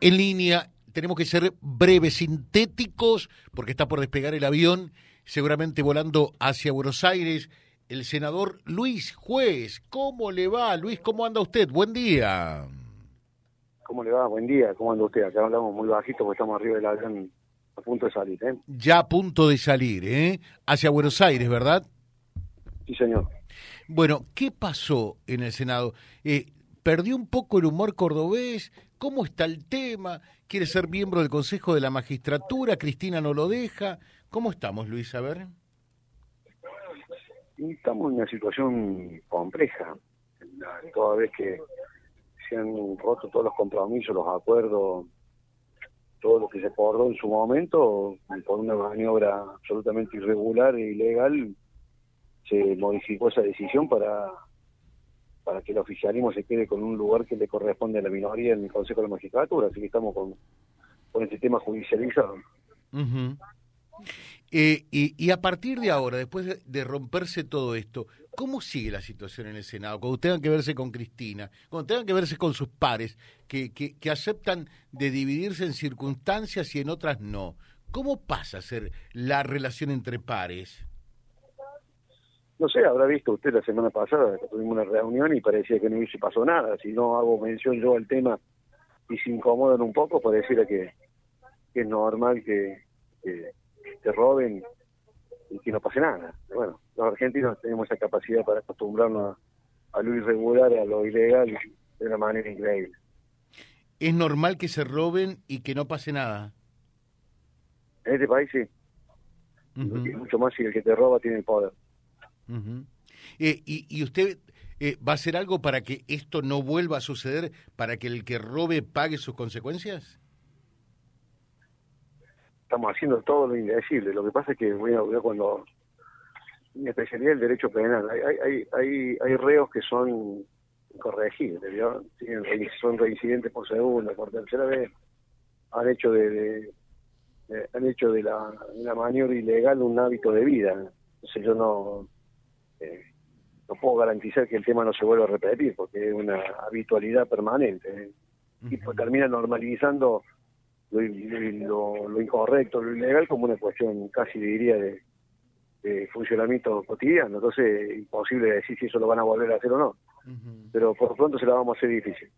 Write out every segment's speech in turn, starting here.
en línea, tenemos que ser breves, sintéticos, porque está por despegar el avión, seguramente volando hacia Buenos Aires. El senador Luis Juez, ¿cómo le va? Luis, ¿cómo anda usted? Buen día. ¿Cómo le va? Buen día. ¿Cómo anda usted? Acá hablamos muy bajito porque estamos arriba del avión a punto de salir, ¿eh? Ya a punto de salir, ¿eh? Hacia Buenos Aires, ¿verdad? Sí, señor. Bueno, ¿qué pasó en el Senado? Eh, ¿Perdió un poco el humor cordobés? ¿Cómo está el tema? ¿Quiere ser miembro del Consejo de la Magistratura? ¿Cristina no lo deja? ¿Cómo estamos, Luis? A ver. Estamos en una situación compleja. Toda vez que se han roto todos los compromisos, los acuerdos, todo lo que se acordó en su momento, por una maniobra absolutamente irregular e ilegal, se modificó esa decisión para para que el oficialismo se quede con un lugar que le corresponde a la minoría en el Consejo de la Magistratura, así que estamos con, con este tema judicializado. Eh, y, y, a partir de ahora, después de, romperse todo esto, ¿cómo sigue la situación en el Senado? Cuando tengan que verse con Cristina, cuando tengan que verse con sus pares, que, que, que aceptan de dividirse en circunstancias y en otras no. ¿Cómo pasa a ser la relación entre pares? No sé, habrá visto usted la semana pasada que tuvimos una reunión y parecía que no hubiese pasado nada. Si no hago mención yo al tema y se incomodan un poco, pareciera que, que es normal que, que te roben y que no pase nada. bueno, los argentinos tenemos esa capacidad para acostumbrarnos a, lo irregular, a lo ilegal de una manera increíble. ¿Es normal que se roben y que no pase nada? En este país sí. mucho más si el que te roba tiene el poder. Eh, y, usted eh, va a hacer algo para que esto no vuelva a suceder, para que el que robe pague sus consecuencias? Estamos haciendo todo lo indecible. Lo que pasa es que bueno, cuando mi especialidad es el derecho penal, hay, hay, hay, hay reos que son corregibles, son reincidentes por segunda, por tercera vez, han hecho de, han hecho de la, la maniobra ilegal un hábito de vida. Entonces yo no eh, no puedo garantizar que el tema no se vuelva a repetir, porque es una habitualidad permanente. ¿eh? Y pues termina normalizando lo, incorrecto, lo ilegal, como una cuestión casi diría de, funcionamiento cotidiano. Entonces, imposible decir si eso lo van a volver a hacer o no. Pero por lo pronto se la vamos a hacer difícil.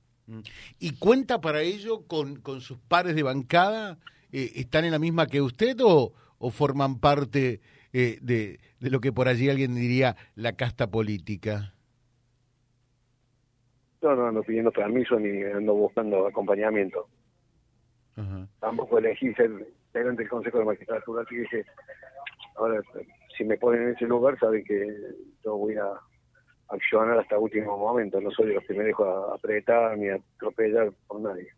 ¿Y cuenta para ello con, con sus pares de bancada? Eh, ¿Están en la misma que usted o, o forman parte eh, de, de lo que por allí alguien diría la casta política? No, no ando pidiendo permiso ni ando buscando acompañamiento. Tampoco elegí ser integrante del Consejo de Magistratura, así que ahora si me ponen en ese lugar saben que yo voy a accionar hasta último momento, no soy de los que me dejo apretar ni atropellar por nadie.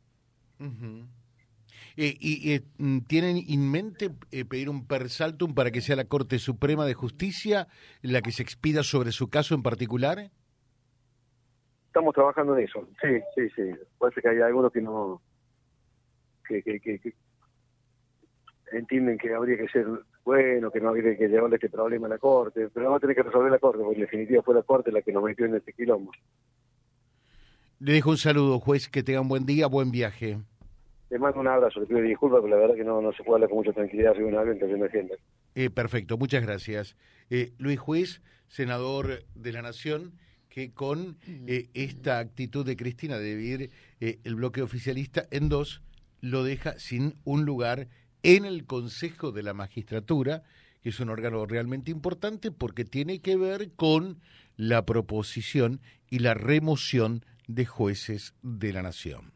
Eh, ¿Y eh, mm, tienen en mente eh, pedir un persaltum para que sea la Corte Suprema de Justicia la que se expida sobre su caso en particular? Estamos trabajando en eso, sí, sí, sí. Parece que hay algunos que no... que, entienden que habría que ser bueno, que no habría que llevarle este problema a la Corte, pero vamos a tener que resolver la Corte, porque en definitiva fue la Corte la que nos metió en este quilombo. Le dejo un saludo, juez, que tenga un buen día, buen viaje. Le mando un abrazo, le pido disculpas, pero la verdad que no, no se puede hablar con mucha tranquilidad de un avión que me eh, perfecto, muchas gracias. Eh, Luis Juiz, senador de la Nación, que con eh, esta actitud de Cristina de dividir eh, el bloque oficialista en dos, lo deja sin un lugar en el Consejo de la Magistratura, que es un órgano realmente importante porque tiene que ver con la proposición y la remoción de jueces de la Nación.